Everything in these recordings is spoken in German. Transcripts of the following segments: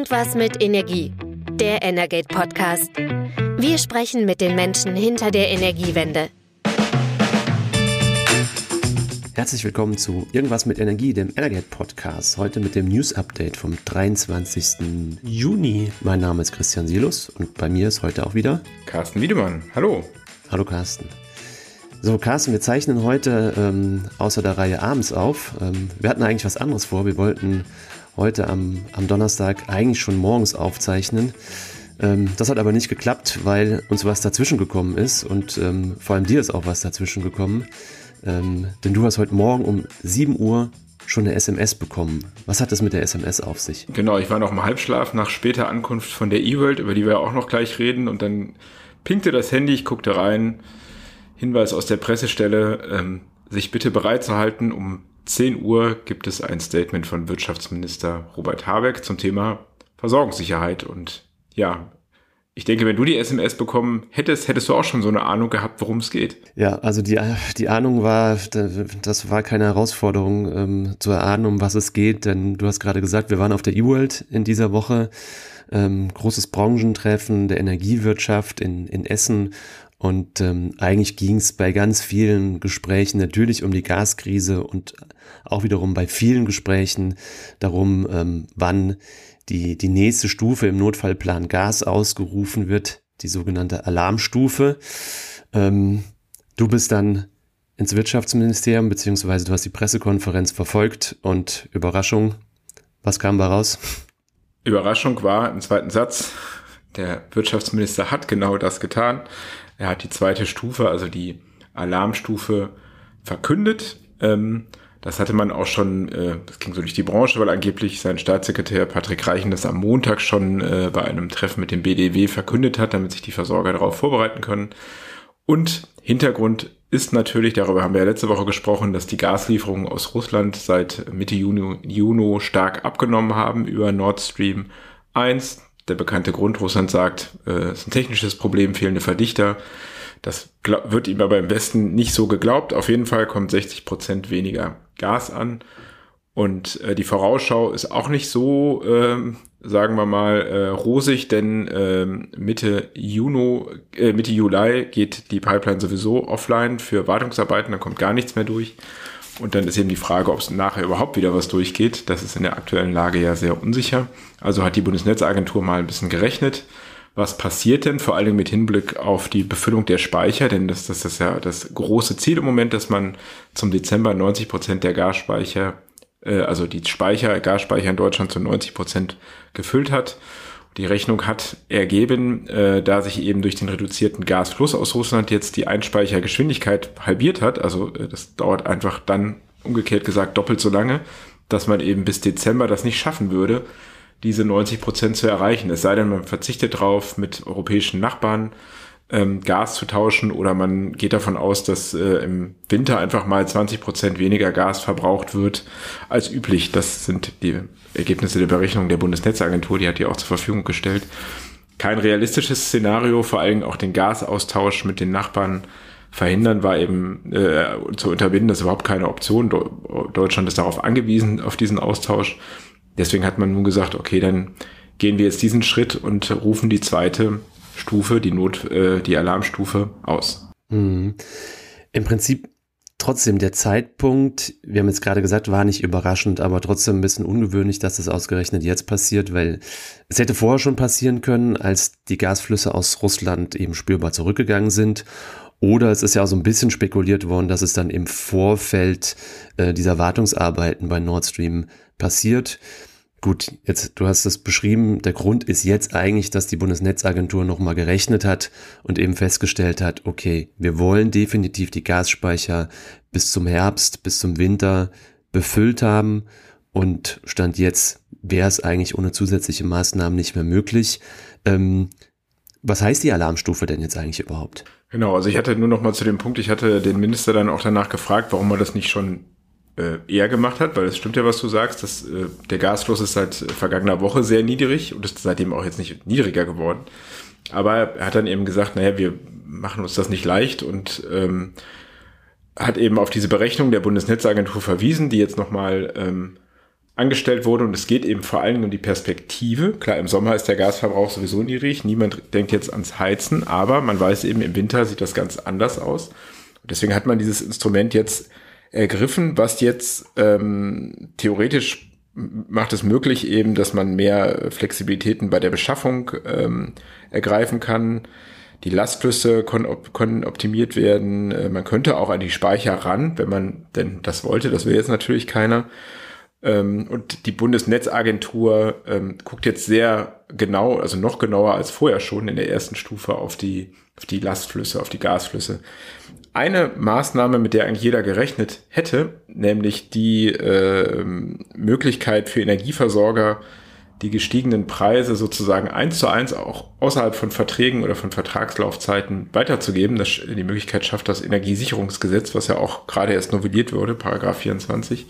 Irgendwas mit Energie. Der Energate Podcast. Wir sprechen mit den Menschen hinter der Energiewende. Herzlich willkommen zu Irgendwas mit Energie, dem Energate Podcast. Heute mit dem News Update vom 23. Juni. Mein Name ist Christian Silus und bei mir ist heute auch wieder Carsten Wiedemann. Hallo. Hallo Carsten. So, Carsten, wir zeichnen heute ähm, außer der Reihe abends auf. Ähm, wir hatten eigentlich was anderes vor. Wir wollten heute am, am Donnerstag eigentlich schon morgens aufzeichnen. Ähm, das hat aber nicht geklappt, weil uns was dazwischen gekommen ist und ähm, vor allem dir ist auch was dazwischen gekommen. Ähm, denn du hast heute Morgen um 7 Uhr schon eine SMS bekommen. Was hat das mit der SMS auf sich? Genau, ich war noch im Halbschlaf nach später Ankunft von der E-World, über die wir auch noch gleich reden. Und dann pinkte das Handy, ich guckte rein. Hinweis aus der Pressestelle, ähm, sich bitte bereit zu halten, um 10 Uhr gibt es ein Statement von Wirtschaftsminister Robert Habeck zum Thema Versorgungssicherheit. Und ja, ich denke, wenn du die SMS bekommen hättest, hättest du auch schon so eine Ahnung gehabt, worum es geht. Ja, also die, die Ahnung war, das war keine Herausforderung ähm, zu erahnen, um was es geht, denn du hast gerade gesagt, wir waren auf der E-World in dieser Woche. Ähm, großes Branchentreffen der Energiewirtschaft in, in Essen und ähm, eigentlich ging es bei ganz vielen Gesprächen natürlich um die Gaskrise und auch wiederum bei vielen Gesprächen darum, ähm, wann die, die nächste Stufe im Notfallplan Gas ausgerufen wird, die sogenannte Alarmstufe. Ähm, du bist dann ins Wirtschaftsministerium, beziehungsweise du hast die Pressekonferenz verfolgt und Überraschung, was kam da raus? Überraschung war im zweiten Satz, der Wirtschaftsminister hat genau das getan. Er hat die zweite Stufe, also die Alarmstufe, verkündet. Ähm, das hatte man auch schon, äh, das ging so durch die Branche, weil angeblich sein Staatssekretär Patrick Reichen das am Montag schon äh, bei einem Treffen mit dem BDW verkündet hat, damit sich die Versorger darauf vorbereiten können. Und Hintergrund ist natürlich, darüber haben wir ja letzte Woche gesprochen, dass die Gaslieferungen aus Russland seit Mitte Juni, Juni stark abgenommen haben über Nord Stream 1 der bekannte Grund. Russland sagt, äh, es ist ein technisches Problem, fehlende Verdichter. Das wird ihm aber im Westen nicht so geglaubt. Auf jeden Fall kommt 60 Prozent weniger Gas an. Und äh, die Vorausschau ist auch nicht so, äh, sagen wir mal, äh, rosig, denn äh, Mitte, Juni, äh, Mitte Juli geht die Pipeline sowieso offline für Wartungsarbeiten, dann kommt gar nichts mehr durch. Und dann ist eben die Frage, ob es nachher überhaupt wieder was durchgeht. Das ist in der aktuellen Lage ja sehr unsicher. Also hat die Bundesnetzagentur mal ein bisschen gerechnet. Was passiert denn vor allem mit Hinblick auf die Befüllung der Speicher? Denn das, das ist ja das große Ziel im Moment, dass man zum Dezember 90 Prozent der Gasspeicher, äh, also die Speicher, Gasspeicher in Deutschland zu 90 Prozent gefüllt hat. Die Rechnung hat ergeben, äh, da sich eben durch den reduzierten Gasfluss aus Russland jetzt die Einspeichergeschwindigkeit halbiert hat, also äh, das dauert einfach dann umgekehrt gesagt doppelt so lange, dass man eben bis Dezember das nicht schaffen würde, diese 90 Prozent zu erreichen. Es sei denn, man verzichtet drauf, mit europäischen Nachbarn ähm, Gas zu tauschen oder man geht davon aus, dass äh, im Winter einfach mal 20 Prozent weniger Gas verbraucht wird als üblich. Das sind die Ergebnisse der Berechnung der Bundesnetzagentur, die hat die auch zur Verfügung gestellt. Kein realistisches Szenario, vor allem auch den Gasaustausch mit den Nachbarn verhindern, war eben äh, zu unterbinden. Das ist überhaupt keine Option. Deutschland ist darauf angewiesen, auf diesen Austausch. Deswegen hat man nun gesagt, okay, dann gehen wir jetzt diesen Schritt und rufen die zweite Stufe, die Not, äh, die Alarmstufe aus. Mhm. Im Prinzip trotzdem der Zeitpunkt, wir haben jetzt gerade gesagt, war nicht überraschend, aber trotzdem ein bisschen ungewöhnlich, dass das ausgerechnet jetzt passiert, weil es hätte vorher schon passieren können, als die Gasflüsse aus Russland eben spürbar zurückgegangen sind. Oder es ist ja auch so ein bisschen spekuliert worden, dass es dann im Vorfeld äh, dieser Wartungsarbeiten bei Nord Stream passiert. Gut, jetzt, du hast es beschrieben, der Grund ist jetzt eigentlich, dass die Bundesnetzagentur nochmal gerechnet hat und eben festgestellt hat, okay, wir wollen definitiv die Gasspeicher bis zum Herbst, bis zum Winter befüllt haben und Stand jetzt wäre es eigentlich ohne zusätzliche Maßnahmen nicht mehr möglich. Ähm, was heißt die Alarmstufe denn jetzt eigentlich überhaupt? Genau, also ich hatte nur noch mal zu dem Punkt, ich hatte den Minister dann auch danach gefragt, warum man das nicht schon eher gemacht hat, weil es stimmt ja, was du sagst, dass äh, der Gasfluss ist seit vergangener Woche sehr niedrig und ist seitdem auch jetzt nicht niedriger geworden. Aber er hat dann eben gesagt, naja, wir machen uns das nicht leicht und ähm, hat eben auf diese Berechnung der Bundesnetzagentur verwiesen, die jetzt nochmal ähm, angestellt wurde und es geht eben vor allen Dingen um die Perspektive. Klar, im Sommer ist der Gasverbrauch sowieso niedrig, niemand denkt jetzt ans Heizen, aber man weiß eben, im Winter sieht das ganz anders aus. Und deswegen hat man dieses Instrument jetzt ergriffen, was jetzt ähm, theoretisch macht es möglich eben, dass man mehr Flexibilitäten bei der Beschaffung ähm, ergreifen kann. Die Lastflüsse können, op können optimiert werden. Äh, man könnte auch an die Speicher ran, wenn man denn das wollte. Das will jetzt natürlich keiner. Ähm, und die Bundesnetzagentur ähm, guckt jetzt sehr genau, also noch genauer als vorher schon in der ersten Stufe auf die, auf die Lastflüsse, auf die Gasflüsse. Eine Maßnahme, mit der eigentlich jeder gerechnet hätte, nämlich die äh, Möglichkeit für Energieversorger, die gestiegenen Preise sozusagen eins zu eins auch außerhalb von Verträgen oder von Vertragslaufzeiten weiterzugeben. Das, die Möglichkeit schafft das Energiesicherungsgesetz, was ja auch gerade erst novelliert wurde, Paragraph 24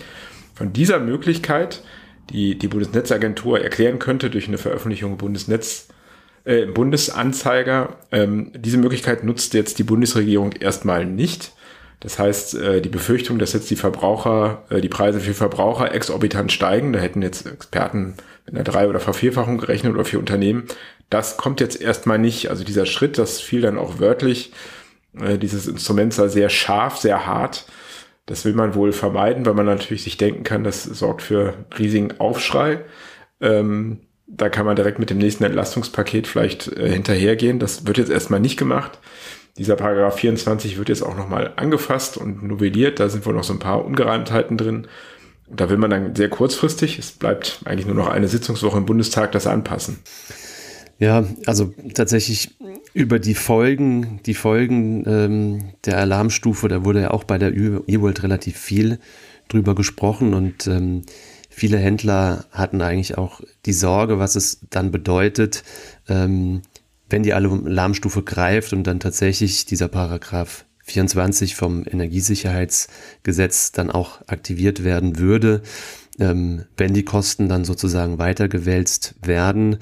von dieser Möglichkeit, die die Bundesnetzagentur erklären könnte durch eine Veröffentlichung Bundesnetz, äh, Bundesanzeiger, ähm, diese Möglichkeit nutzt jetzt die Bundesregierung erstmal nicht. Das heißt, äh, die Befürchtung, dass jetzt die Verbraucher, äh, die Preise für Verbraucher exorbitant steigen, da hätten jetzt Experten mit einer Drei- oder Vervierfachung gerechnet oder für Unternehmen, das kommt jetzt erstmal nicht. Also dieser Schritt, das fiel dann auch wörtlich, äh, dieses Instrument sei sehr scharf, sehr hart. Das will man wohl vermeiden, weil man natürlich sich denken kann, das sorgt für riesigen Aufschrei. Ähm, da kann man direkt mit dem nächsten Entlastungspaket vielleicht äh, hinterhergehen. Das wird jetzt erstmal nicht gemacht. Dieser Paragraph 24 wird jetzt auch nochmal angefasst und novelliert. Da sind wohl noch so ein paar Ungereimtheiten drin. Da will man dann sehr kurzfristig, es bleibt eigentlich nur noch eine Sitzungswoche im Bundestag, das anpassen. Ja, also tatsächlich über die Folgen, die Folgen ähm, der Alarmstufe, da wurde ja auch bei der E-World relativ viel drüber gesprochen und ähm, viele Händler hatten eigentlich auch die Sorge, was es dann bedeutet, ähm, wenn die Alarmstufe greift und dann tatsächlich dieser Paragraph 24 vom Energiesicherheitsgesetz dann auch aktiviert werden würde, ähm, wenn die Kosten dann sozusagen weitergewälzt werden.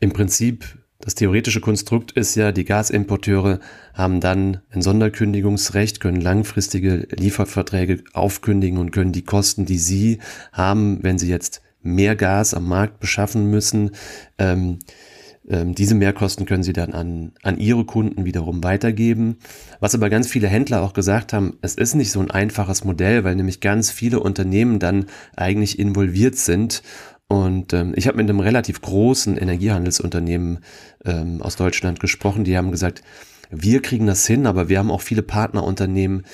Im Prinzip das theoretische Konstrukt ist ja, die Gasimporteure haben dann ein Sonderkündigungsrecht, können langfristige Lieferverträge aufkündigen und können die Kosten, die sie haben, wenn sie jetzt mehr Gas am Markt beschaffen müssen, ähm, ähm, diese Mehrkosten können sie dann an, an ihre Kunden wiederum weitergeben. Was aber ganz viele Händler auch gesagt haben, es ist nicht so ein einfaches Modell, weil nämlich ganz viele Unternehmen dann eigentlich involviert sind und ähm, ich habe mit einem relativ großen Energiehandelsunternehmen ähm, aus Deutschland gesprochen. Die haben gesagt, wir kriegen das hin, aber wir haben auch viele Partnerunternehmen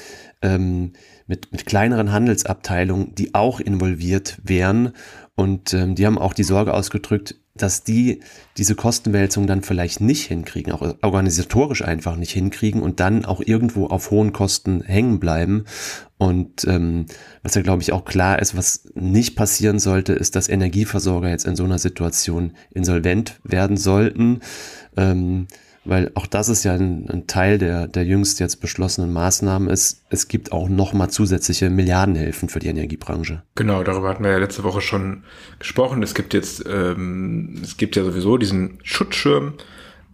ähm, mit, mit kleineren Handelsabteilungen, die auch involviert wären. Und ähm, die haben auch die Sorge ausgedrückt, dass die diese Kostenwälzung dann vielleicht nicht hinkriegen, auch organisatorisch einfach nicht hinkriegen und dann auch irgendwo auf hohen Kosten hängen bleiben. Und ähm, was ja, glaube ich, auch klar ist, was nicht passieren sollte, ist, dass Energieversorger jetzt in so einer Situation insolvent werden sollten. Ähm, weil auch das ist ja ein, ein, Teil der, der jüngst jetzt beschlossenen Maßnahmen ist. Es gibt auch nochmal zusätzliche Milliardenhilfen für die Energiebranche. Genau, darüber hatten wir ja letzte Woche schon gesprochen. Es gibt jetzt, ähm, es gibt ja sowieso diesen Schutzschirm.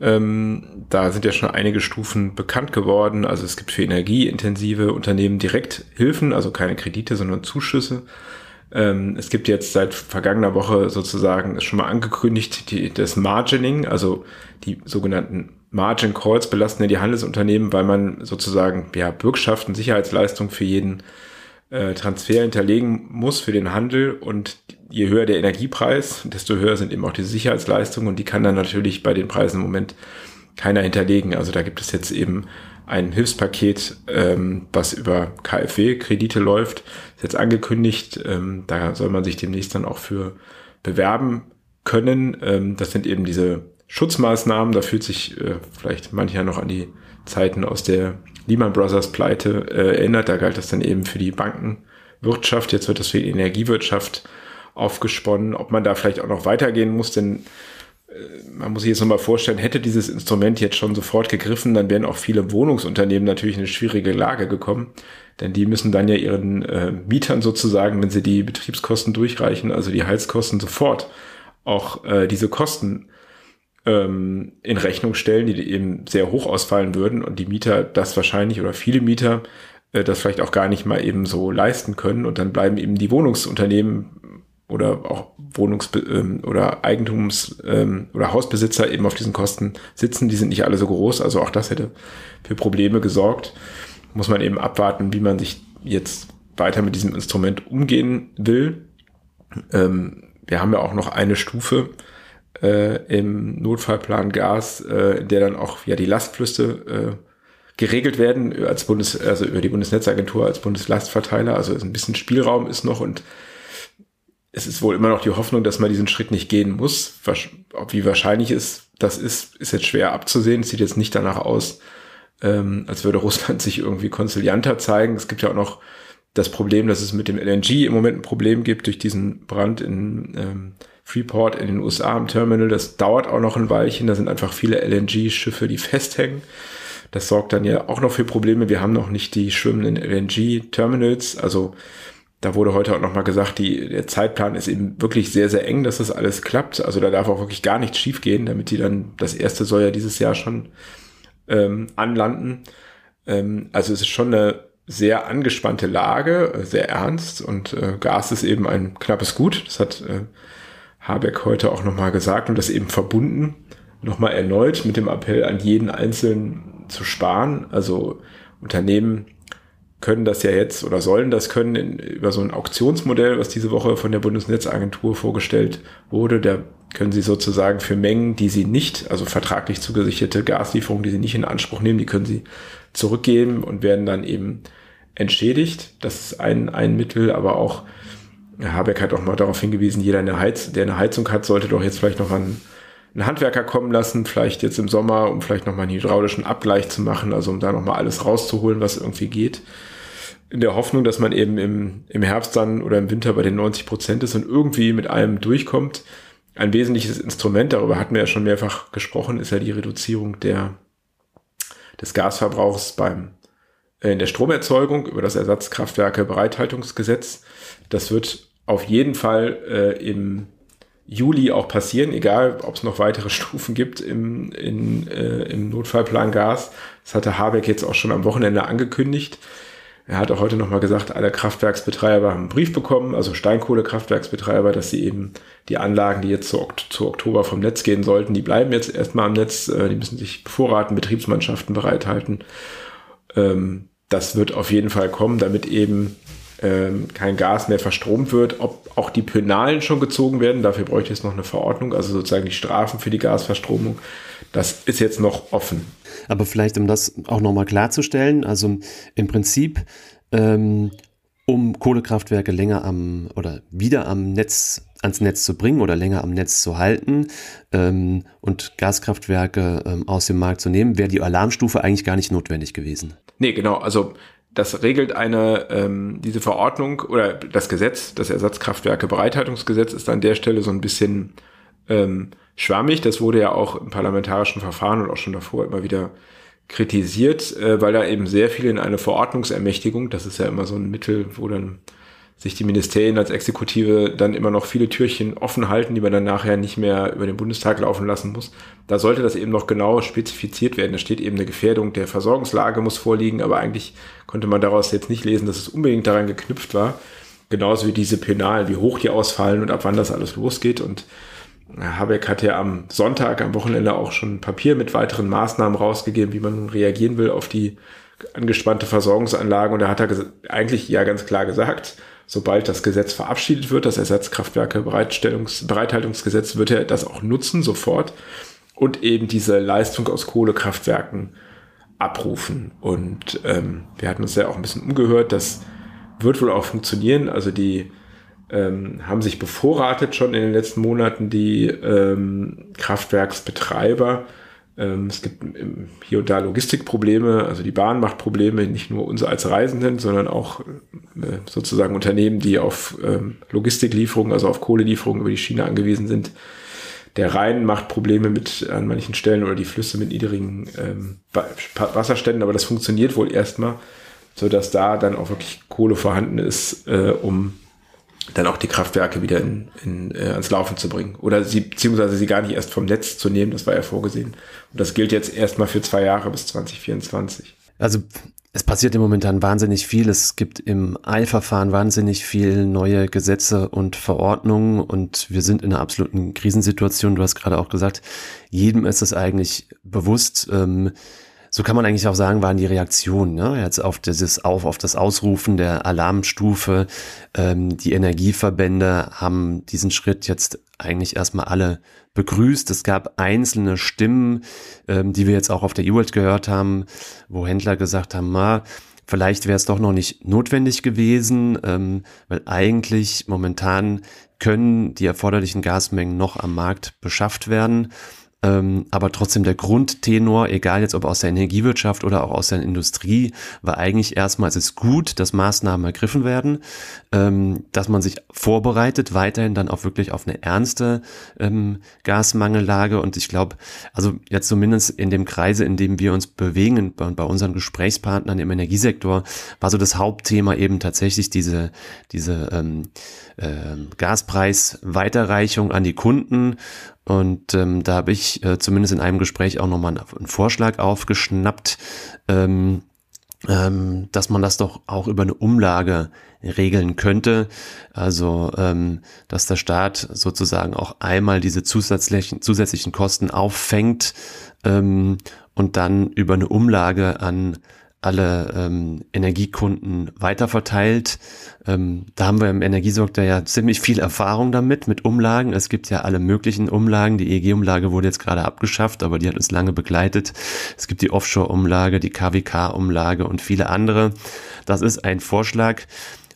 Ähm, da sind ja schon einige Stufen bekannt geworden. Also es gibt für energieintensive Unternehmen direkt Hilfen, also keine Kredite, sondern Zuschüsse. Ähm, es gibt jetzt seit vergangener Woche sozusagen ist schon mal angekündigt die, das Margining, also die sogenannten Margin Calls belasten ja die Handelsunternehmen, weil man sozusagen ja, Bürgschaften, Sicherheitsleistung für jeden äh, Transfer hinterlegen muss für den Handel und je höher der Energiepreis, desto höher sind eben auch die Sicherheitsleistungen und die kann dann natürlich bei den Preisen im Moment keiner hinterlegen. Also da gibt es jetzt eben ein Hilfspaket, ähm, was über KfW-Kredite läuft, ist jetzt angekündigt. Ähm, da soll man sich demnächst dann auch für bewerben können. Ähm, das sind eben diese Schutzmaßnahmen. Da fühlt sich äh, vielleicht mancher noch an die Zeiten aus der Lehman Brothers Pleite äh, erinnert. Da galt das dann eben für die Bankenwirtschaft. Jetzt wird das für die Energiewirtschaft aufgesponnen. Ob man da vielleicht auch noch weitergehen muss, denn äh, man muss sich jetzt nochmal vorstellen, hätte dieses Instrument jetzt schon sofort gegriffen, dann wären auch viele Wohnungsunternehmen natürlich in eine schwierige Lage gekommen. Denn die müssen dann ja ihren äh, Mietern sozusagen, wenn sie die Betriebskosten durchreichen, also die Heizkosten sofort, auch äh, diese Kosten ähm, in Rechnung stellen, die eben sehr hoch ausfallen würden und die Mieter das wahrscheinlich oder viele Mieter äh, das vielleicht auch gar nicht mal eben so leisten können und dann bleiben eben die Wohnungsunternehmen oder auch Wohnungs- ähm, oder Eigentums- ähm, oder Hausbesitzer eben auf diesen Kosten sitzen. Die sind nicht alle so groß, also auch das hätte für Probleme gesorgt. Muss man eben abwarten, wie man sich jetzt weiter mit diesem Instrument umgehen will. Ähm, wir haben ja auch noch eine Stufe äh, im Notfallplan Gas, äh, in der dann auch ja die Lastflüsse äh, geregelt werden als Bundes, also über die Bundesnetzagentur als Bundeslastverteiler. Also ein bisschen Spielraum ist noch und es ist wohl immer noch die Hoffnung, dass man diesen Schritt nicht gehen muss. Wie wahrscheinlich ist, das ist, ist jetzt schwer abzusehen. Es sieht jetzt nicht danach aus, ähm, als würde Russland sich irgendwie konzilianter zeigen. Es gibt ja auch noch das Problem, dass es mit dem LNG im Moment ein Problem gibt durch diesen Brand in ähm, Freeport in den USA im Terminal. Das dauert auch noch ein Weilchen. Da sind einfach viele LNG-Schiffe, die festhängen. Das sorgt dann ja auch noch für Probleme. Wir haben noch nicht die schwimmenden LNG-Terminals. Also da wurde heute auch nochmal gesagt, die, der Zeitplan ist eben wirklich sehr, sehr eng, dass das alles klappt. Also da darf auch wirklich gar nichts schiefgehen, damit die dann, das erste soll ja dieses Jahr schon ähm, anlanden. Ähm, also es ist schon eine sehr angespannte Lage, sehr ernst und äh, Gas ist eben ein knappes Gut. Das hat äh, Habeck heute auch nochmal gesagt und das eben verbunden, nochmal erneut mit dem Appell an jeden Einzelnen zu sparen. Also Unternehmen können das ja jetzt oder sollen das können in, über so ein Auktionsmodell, was diese Woche von der Bundesnetzagentur vorgestellt wurde. Da können sie sozusagen für Mengen, die sie nicht, also vertraglich zugesicherte Gaslieferungen, die sie nicht in Anspruch nehmen, die können sie zurückgeben und werden dann eben entschädigt. Das ist ein, ein Mittel, aber auch Herr Habeck hat auch mal darauf hingewiesen, jeder, eine Heiz, der eine Heizung hat, sollte doch jetzt vielleicht noch an einen Handwerker kommen lassen, vielleicht jetzt im Sommer, um vielleicht nochmal einen hydraulischen Abgleich zu machen, also um da nochmal alles rauszuholen, was irgendwie geht. In der Hoffnung, dass man eben im, im Herbst dann oder im Winter bei den 90 Prozent ist und irgendwie mit allem durchkommt. Ein wesentliches Instrument, darüber hatten wir ja schon mehrfach gesprochen, ist ja die Reduzierung der, des Gasverbrauchs beim, äh, in der Stromerzeugung über das Ersatzkraftwerke Bereithaltungsgesetz. Das wird auf jeden Fall äh, im Juli auch passieren, egal ob es noch weitere Stufen gibt im, in, äh, im Notfallplan Gas. Das hatte Habeck jetzt auch schon am Wochenende angekündigt. Er hat auch heute nochmal gesagt, alle Kraftwerksbetreiber haben einen Brief bekommen, also Steinkohlekraftwerksbetreiber, dass sie eben die Anlagen, die jetzt zu, zu Oktober vom Netz gehen sollten, die bleiben jetzt erstmal am Netz, äh, die müssen sich bevorraten, Betriebsmannschaften bereithalten. Ähm, das wird auf jeden Fall kommen, damit eben ähm, kein Gas mehr verstromt wird. Ob auch die Penalen schon gezogen werden, dafür bräuchte es noch eine Verordnung, also sozusagen die Strafen für die Gasverstromung. Das ist jetzt noch offen. Aber vielleicht, um das auch nochmal klarzustellen, also im Prinzip, ähm, um Kohlekraftwerke länger am oder wieder am Netz ans Netz zu bringen oder länger am Netz zu halten ähm, und Gaskraftwerke ähm, aus dem Markt zu nehmen, wäre die Alarmstufe eigentlich gar nicht notwendig gewesen. Nee, genau. Also das regelt eine, ähm, diese Verordnung oder das Gesetz, das Ersatzkraftwerke Bereithaltungsgesetz ist an der Stelle so ein bisschen ähm, schwammig. Das wurde ja auch im parlamentarischen Verfahren und auch schon davor immer wieder kritisiert, äh, weil da eben sehr viel in eine Verordnungsermächtigung, das ist ja immer so ein Mittel, wo dann sich die Ministerien als Exekutive dann immer noch viele Türchen offen halten, die man dann nachher nicht mehr über den Bundestag laufen lassen muss. Da sollte das eben noch genau spezifiziert werden. Da steht eben eine Gefährdung der Versorgungslage muss vorliegen, aber eigentlich konnte man daraus jetzt nicht lesen, dass es unbedingt daran geknüpft war. Genauso wie diese Penalen, wie hoch die ausfallen und ab wann das alles losgeht. Und Habeck hat ja am Sonntag, am Wochenende auch schon ein Papier mit weiteren Maßnahmen rausgegeben, wie man nun reagieren will auf die angespannte Versorgungsanlagen. Und da hat er eigentlich ja ganz klar gesagt, sobald das Gesetz verabschiedet wird, das Ersatzkraftwerke Bereithaltungsgesetz, wird er das auch nutzen sofort und eben diese Leistung aus Kohlekraftwerken abrufen. Und ähm, wir hatten uns ja auch ein bisschen umgehört, das wird wohl auch funktionieren. Also die ähm, haben sich bevorratet schon in den letzten Monaten die ähm, Kraftwerksbetreiber es gibt ähm, hier und da Logistikprobleme, also die Bahn macht Probleme, nicht nur uns als Reisenden, sondern auch äh, sozusagen Unternehmen, die auf ähm, Logistiklieferungen, also auf Kohlelieferungen über die Schiene angewiesen sind. Der Rhein macht Probleme mit an manchen Stellen oder die Flüsse mit niedrigen ähm, Wasserständen, aber das funktioniert wohl erstmal, so dass da dann auch wirklich Kohle vorhanden ist, äh, um dann auch die Kraftwerke wieder in, in, äh, ans Laufen zu bringen. Oder sie, beziehungsweise sie gar nicht erst vom Netz zu nehmen, das war ja vorgesehen. Und das gilt jetzt erstmal für zwei Jahre bis 2024. Also es passiert im Momentan wahnsinnig viel. Es gibt im Eilverfahren wahnsinnig viel neue Gesetze und Verordnungen und wir sind in einer absoluten Krisensituation. Du hast gerade auch gesagt, jedem ist es eigentlich bewusst. Ähm, so kann man eigentlich auch sagen, waren die Reaktionen ne? jetzt auf dieses auf auf das Ausrufen der Alarmstufe. Ähm, die Energieverbände haben diesen Schritt jetzt eigentlich erstmal alle begrüßt. Es gab einzelne Stimmen, ähm, die wir jetzt auch auf der E-World gehört haben, wo Händler gesagt haben, ma, vielleicht wäre es doch noch nicht notwendig gewesen, ähm, weil eigentlich momentan können die erforderlichen Gasmengen noch am Markt beschafft werden. Ähm, aber trotzdem der Grundtenor, egal jetzt ob aus der Energiewirtschaft oder auch aus der Industrie, war eigentlich erstmal, es ist gut, dass Maßnahmen ergriffen werden, ähm, dass man sich vorbereitet, weiterhin dann auch wirklich auf eine ernste ähm, Gasmangellage. Und ich glaube, also jetzt zumindest in dem Kreise, in dem wir uns bewegen, bei, bei unseren Gesprächspartnern im Energiesektor, war so das Hauptthema eben tatsächlich diese, diese ähm, äh, Gaspreis-Weiterreichung an die Kunden und ähm, da habe ich äh, zumindest in einem Gespräch auch nochmal einen Vorschlag aufgeschnappt, ähm, ähm, dass man das doch auch über eine Umlage regeln könnte. Also, ähm, dass der Staat sozusagen auch einmal diese zusätzlichen, zusätzlichen Kosten auffängt ähm, und dann über eine Umlage an alle ähm, Energiekunden weiterverteilt. Ähm, da haben wir im Energiesektor ja ziemlich viel Erfahrung damit, mit Umlagen. Es gibt ja alle möglichen Umlagen. Die EEG-Umlage wurde jetzt gerade abgeschafft, aber die hat uns lange begleitet. Es gibt die Offshore-Umlage, die KWK-Umlage und viele andere. Das ist ein Vorschlag,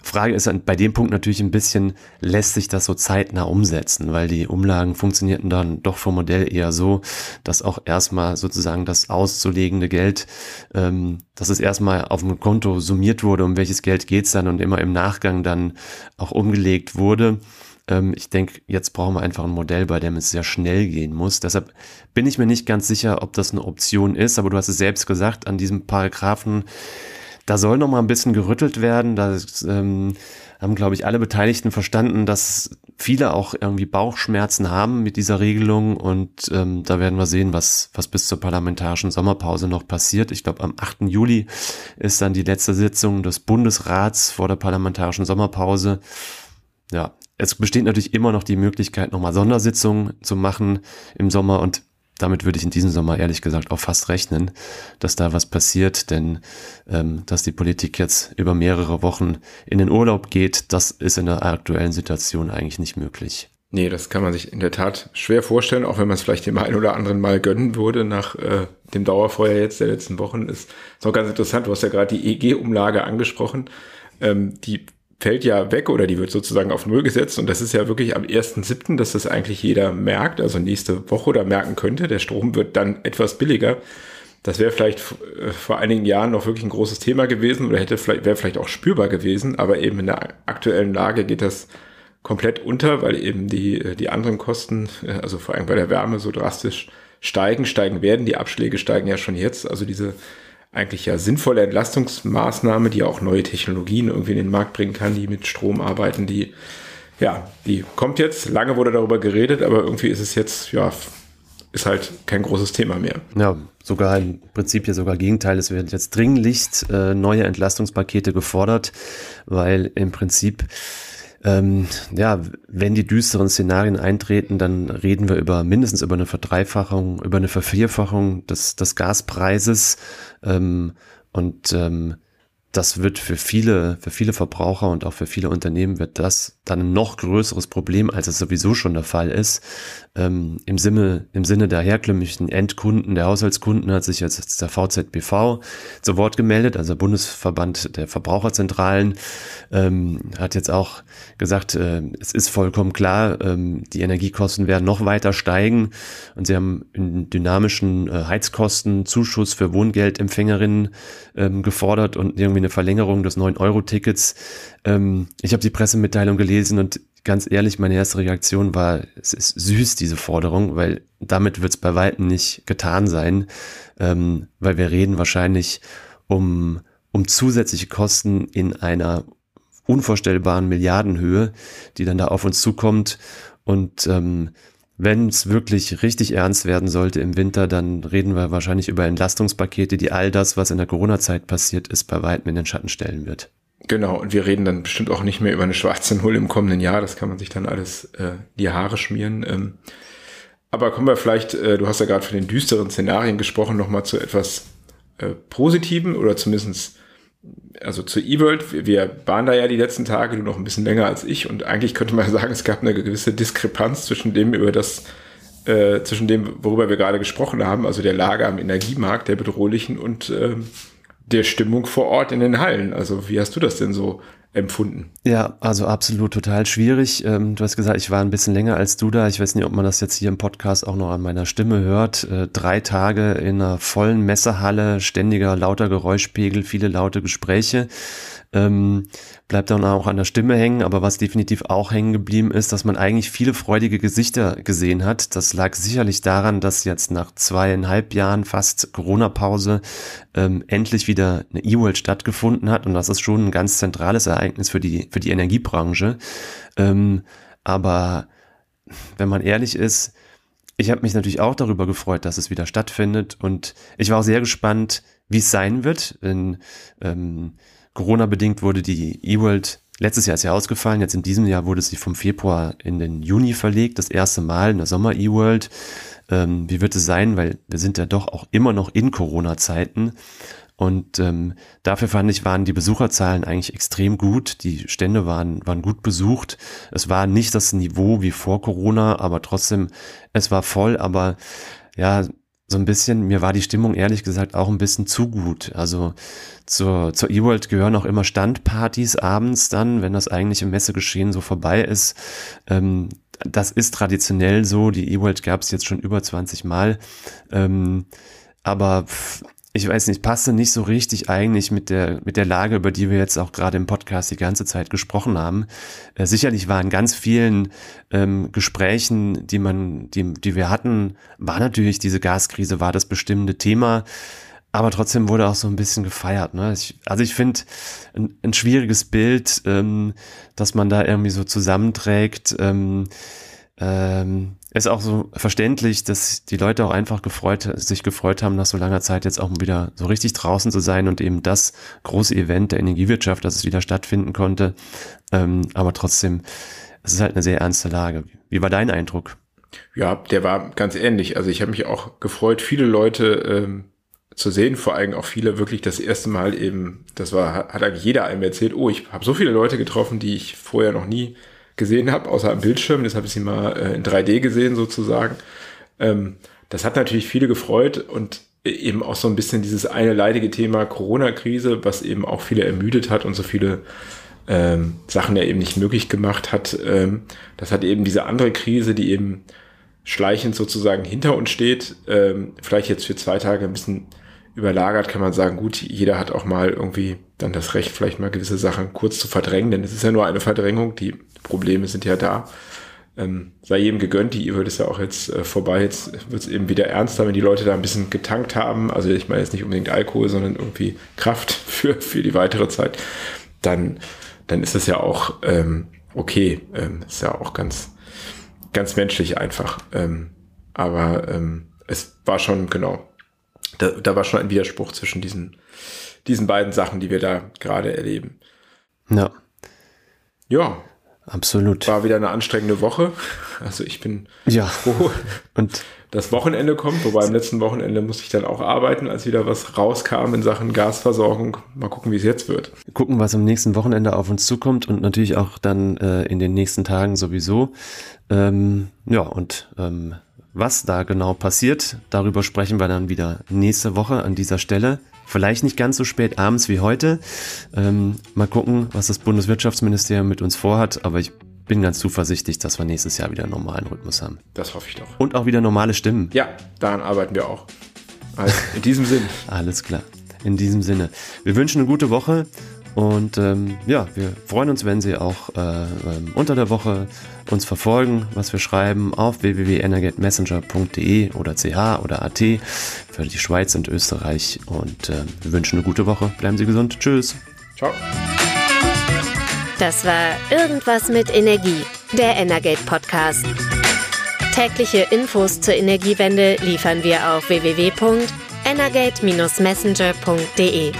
Frage ist bei dem Punkt natürlich ein bisschen, lässt sich das so zeitnah umsetzen, weil die Umlagen funktionierten dann doch vom Modell eher so, dass auch erstmal sozusagen das auszulegende Geld, ähm, dass es erstmal auf dem Konto summiert wurde, um welches Geld geht's dann und immer im Nachgang dann auch umgelegt wurde. Ähm, ich denke, jetzt brauchen wir einfach ein Modell, bei dem es sehr schnell gehen muss. Deshalb bin ich mir nicht ganz sicher, ob das eine Option ist, aber du hast es selbst gesagt, an diesem Paragraphen da soll noch mal ein bisschen gerüttelt werden. Da ähm, haben, glaube ich, alle Beteiligten verstanden, dass viele auch irgendwie Bauchschmerzen haben mit dieser Regelung. Und ähm, da werden wir sehen, was, was bis zur parlamentarischen Sommerpause noch passiert. Ich glaube, am 8. Juli ist dann die letzte Sitzung des Bundesrats vor der parlamentarischen Sommerpause. Ja, es besteht natürlich immer noch die Möglichkeit, nochmal Sondersitzungen zu machen im Sommer. Und damit würde ich in diesem Sommer ehrlich gesagt auch fast rechnen, dass da was passiert, denn ähm, dass die Politik jetzt über mehrere Wochen in den Urlaub geht, das ist in der aktuellen Situation eigentlich nicht möglich. Nee, das kann man sich in der Tat schwer vorstellen, auch wenn man es vielleicht dem einen oder anderen mal gönnen würde nach äh, dem Dauerfeuer jetzt der letzten Wochen. Ist, ist auch ganz interessant, du hast ja gerade die EG-Umlage angesprochen. Ähm, die fällt ja weg oder die wird sozusagen auf Null gesetzt. Und das ist ja wirklich am 1.7., dass das eigentlich jeder merkt, also nächste Woche oder merken könnte. Der Strom wird dann etwas billiger. Das wäre vielleicht äh, vor einigen Jahren noch wirklich ein großes Thema gewesen oder hätte vielleicht, wäre vielleicht auch spürbar gewesen. Aber eben in der aktuellen Lage geht das komplett unter, weil eben die, äh, die anderen Kosten, äh, also vor allem bei der Wärme so drastisch steigen, steigen werden. Die Abschläge steigen ja schon jetzt. Also diese eigentlich ja sinnvolle Entlastungsmaßnahme, die auch neue Technologien irgendwie in den Markt bringen kann, die mit Strom arbeiten, die, ja, die kommt jetzt. Lange wurde darüber geredet, aber irgendwie ist es jetzt, ja, ist halt kein großes Thema mehr. Ja, sogar im Prinzip hier sogar Gegenteil. Es werden jetzt dringlichst äh, neue Entlastungspakete gefordert, weil im Prinzip ähm, ja, wenn die düsteren Szenarien eintreten, dann reden wir über mindestens über eine Verdreifachung, über eine Vervierfachung des, des Gaspreises. Ähm, und ähm, das wird für viele, für viele Verbraucher und auch für viele Unternehmen wird das dann ein noch größeres Problem, als es sowieso schon der Fall ist. Ähm, im, Sinne, Im Sinne der herkömmlichen Endkunden, der Haushaltskunden hat sich jetzt der VZBV zu Wort gemeldet, also Bundesverband der Verbraucherzentralen, ähm, hat jetzt auch gesagt, äh, es ist vollkommen klar, ähm, die Energiekosten werden noch weiter steigen und sie haben einen dynamischen äh, Heizkostenzuschuss für Wohngeldempfängerinnen ähm, gefordert und irgendwie eine Verlängerung des 9-Euro-Tickets. Ähm, ich habe die Pressemitteilung gelesen und ganz ehrlich, meine erste Reaktion war, es ist süß, diese Forderung, weil damit wird es bei weitem nicht getan sein, ähm, weil wir reden wahrscheinlich um, um zusätzliche Kosten in einer unvorstellbaren Milliardenhöhe, die dann da auf uns zukommt. Und ähm, wenn es wirklich richtig ernst werden sollte im Winter, dann reden wir wahrscheinlich über Entlastungspakete, die all das, was in der Corona-Zeit passiert ist, bei weitem in den Schatten stellen wird. Genau, und wir reden dann bestimmt auch nicht mehr über eine schwarze Null im kommenden Jahr. Das kann man sich dann alles äh, die Haare schmieren. Ähm, aber kommen wir vielleicht, äh, du hast ja gerade von den düsteren Szenarien gesprochen, nochmal zu etwas äh, Positiven oder zumindest also zu E-World. Wir waren da ja die letzten Tage, du noch ein bisschen länger als ich und eigentlich könnte man sagen, es gab eine gewisse Diskrepanz zwischen dem, über das äh, zwischen dem, worüber wir gerade gesprochen haben, also der Lage am Energiemarkt, der bedrohlichen und äh, der Stimmung vor Ort in den Hallen. Also wie hast du das denn so empfunden? Ja, also absolut total schwierig. Ähm, du hast gesagt, ich war ein bisschen länger als du da. Ich weiß nicht, ob man das jetzt hier im Podcast auch noch an meiner Stimme hört. Äh, drei Tage in einer vollen Messehalle, ständiger lauter Geräuschpegel, viele laute Gespräche ähm, bleibt dann auch an der Stimme hängen. Aber was definitiv auch hängen geblieben ist, dass man eigentlich viele freudige Gesichter gesehen hat. Das lag sicherlich daran, dass jetzt nach zweieinhalb Jahren fast Corona-Pause ähm, endlich wieder eine E-World stattgefunden hat. Und das ist schon ein ganz zentrales Ereignis für die, für die Energiebranche. Ähm, aber wenn man ehrlich ist, ich habe mich natürlich auch darüber gefreut, dass es wieder stattfindet und ich war auch sehr gespannt, wie es sein wird. In, ähm, Corona-bedingt wurde die E-World letztes Jahr ist ja ausgefallen, jetzt in diesem Jahr wurde sie vom Februar in den Juni verlegt, das erste Mal in der Sommer E-World. Ähm, wie wird es sein, weil wir sind ja doch auch immer noch in Corona-Zeiten. Und ähm, dafür fand ich, waren die Besucherzahlen eigentlich extrem gut. Die Stände waren, waren gut besucht. Es war nicht das Niveau wie vor Corona, aber trotzdem, es war voll. Aber ja, so ein bisschen, mir war die Stimmung ehrlich gesagt auch ein bisschen zu gut. Also zur, zur E-World gehören auch immer Standpartys abends dann, wenn das eigentliche Messegeschehen so vorbei ist. Ähm, das ist traditionell so. Die E-World gab es jetzt schon über 20 Mal. Ähm, aber ich weiß nicht, passte nicht so richtig eigentlich mit der, mit der Lage, über die wir jetzt auch gerade im Podcast die ganze Zeit gesprochen haben. Äh, sicherlich waren ganz vielen ähm, Gesprächen, die man, die, die wir hatten, war natürlich diese Gaskrise, war das bestimmte Thema. Aber trotzdem wurde auch so ein bisschen gefeiert. Ne? Ich, also ich finde ein, ein, schwieriges Bild, ähm, dass man da irgendwie so zusammenträgt. Ähm, ähm, ist auch so verständlich, dass die Leute auch einfach gefreut, sich gefreut haben, nach so langer Zeit jetzt auch wieder so richtig draußen zu sein und eben das große Event der Energiewirtschaft, dass es wieder stattfinden konnte. Ähm, aber trotzdem, es ist halt eine sehr ernste Lage. Wie war dein Eindruck? Ja, der war ganz ähnlich. Also ich habe mich auch gefreut, viele Leute ähm, zu sehen, vor allem auch viele wirklich das erste Mal eben, das war, hat eigentlich jeder einem erzählt, oh, ich habe so viele Leute getroffen, die ich vorher noch nie gesehen habe, außer am Bildschirm. Das habe ich sie mal äh, in 3D gesehen sozusagen. Ähm, das hat natürlich viele gefreut und eben auch so ein bisschen dieses eine leidige Thema Corona-Krise, was eben auch viele ermüdet hat und so viele ähm, Sachen ja eben nicht möglich gemacht hat. Ähm, das hat eben diese andere Krise, die eben schleichend sozusagen hinter uns steht, ähm, vielleicht jetzt für zwei Tage ein bisschen überlagert, kann man sagen, gut, jeder hat auch mal irgendwie dann das Recht, vielleicht mal gewisse Sachen kurz zu verdrängen, denn es ist ja nur eine Verdrängung, die Probleme sind ja da. Ähm, sei jedem gegönnt, die wird es ja auch jetzt äh, vorbei, jetzt wird es eben wieder ernster, wenn die Leute da ein bisschen getankt haben, also ich meine jetzt nicht unbedingt Alkohol, sondern irgendwie Kraft für, für die weitere Zeit, dann, dann ist das ja auch ähm, okay, ähm, ist ja auch ganz, ganz menschlich einfach. Ähm, aber ähm, es war schon, genau, da, da war schon ein Widerspruch zwischen diesen, diesen beiden Sachen, die wir da gerade erleben. Ja. Ja. Absolut. War wieder eine anstrengende Woche. Also ich bin ja. froh, und das Wochenende kommt, wobei am letzten Wochenende musste ich dann auch arbeiten, als wieder was rauskam in Sachen Gasversorgung. Mal gucken, wie es jetzt wird. Gucken, was am nächsten Wochenende auf uns zukommt und natürlich auch dann äh, in den nächsten Tagen sowieso. Ähm, ja, und ähm, was da genau passiert, darüber sprechen wir dann wieder nächste Woche an dieser Stelle. Vielleicht nicht ganz so spät abends wie heute. Ähm, mal gucken, was das Bundeswirtschaftsministerium mit uns vorhat, aber ich bin ganz zuversichtlich, dass wir nächstes Jahr wieder einen normalen Rhythmus haben. Das hoffe ich doch. Und auch wieder normale Stimmen. Ja, daran arbeiten wir auch. Also in diesem Sinne. Alles klar. In diesem Sinne. Wir wünschen eine gute Woche und ähm, ja, wir freuen uns, wenn Sie auch äh, ähm, unter der Woche uns verfolgen, was wir schreiben auf www.energetmessenger.de oder ch oder at für die Schweiz und Österreich. Und äh, wir wünschen eine gute Woche. Bleiben Sie gesund. Tschüss. Ciao. Das war Irgendwas mit Energie, der Energate Podcast. Tägliche Infos zur Energiewende liefern wir auf www.energate-messenger.de.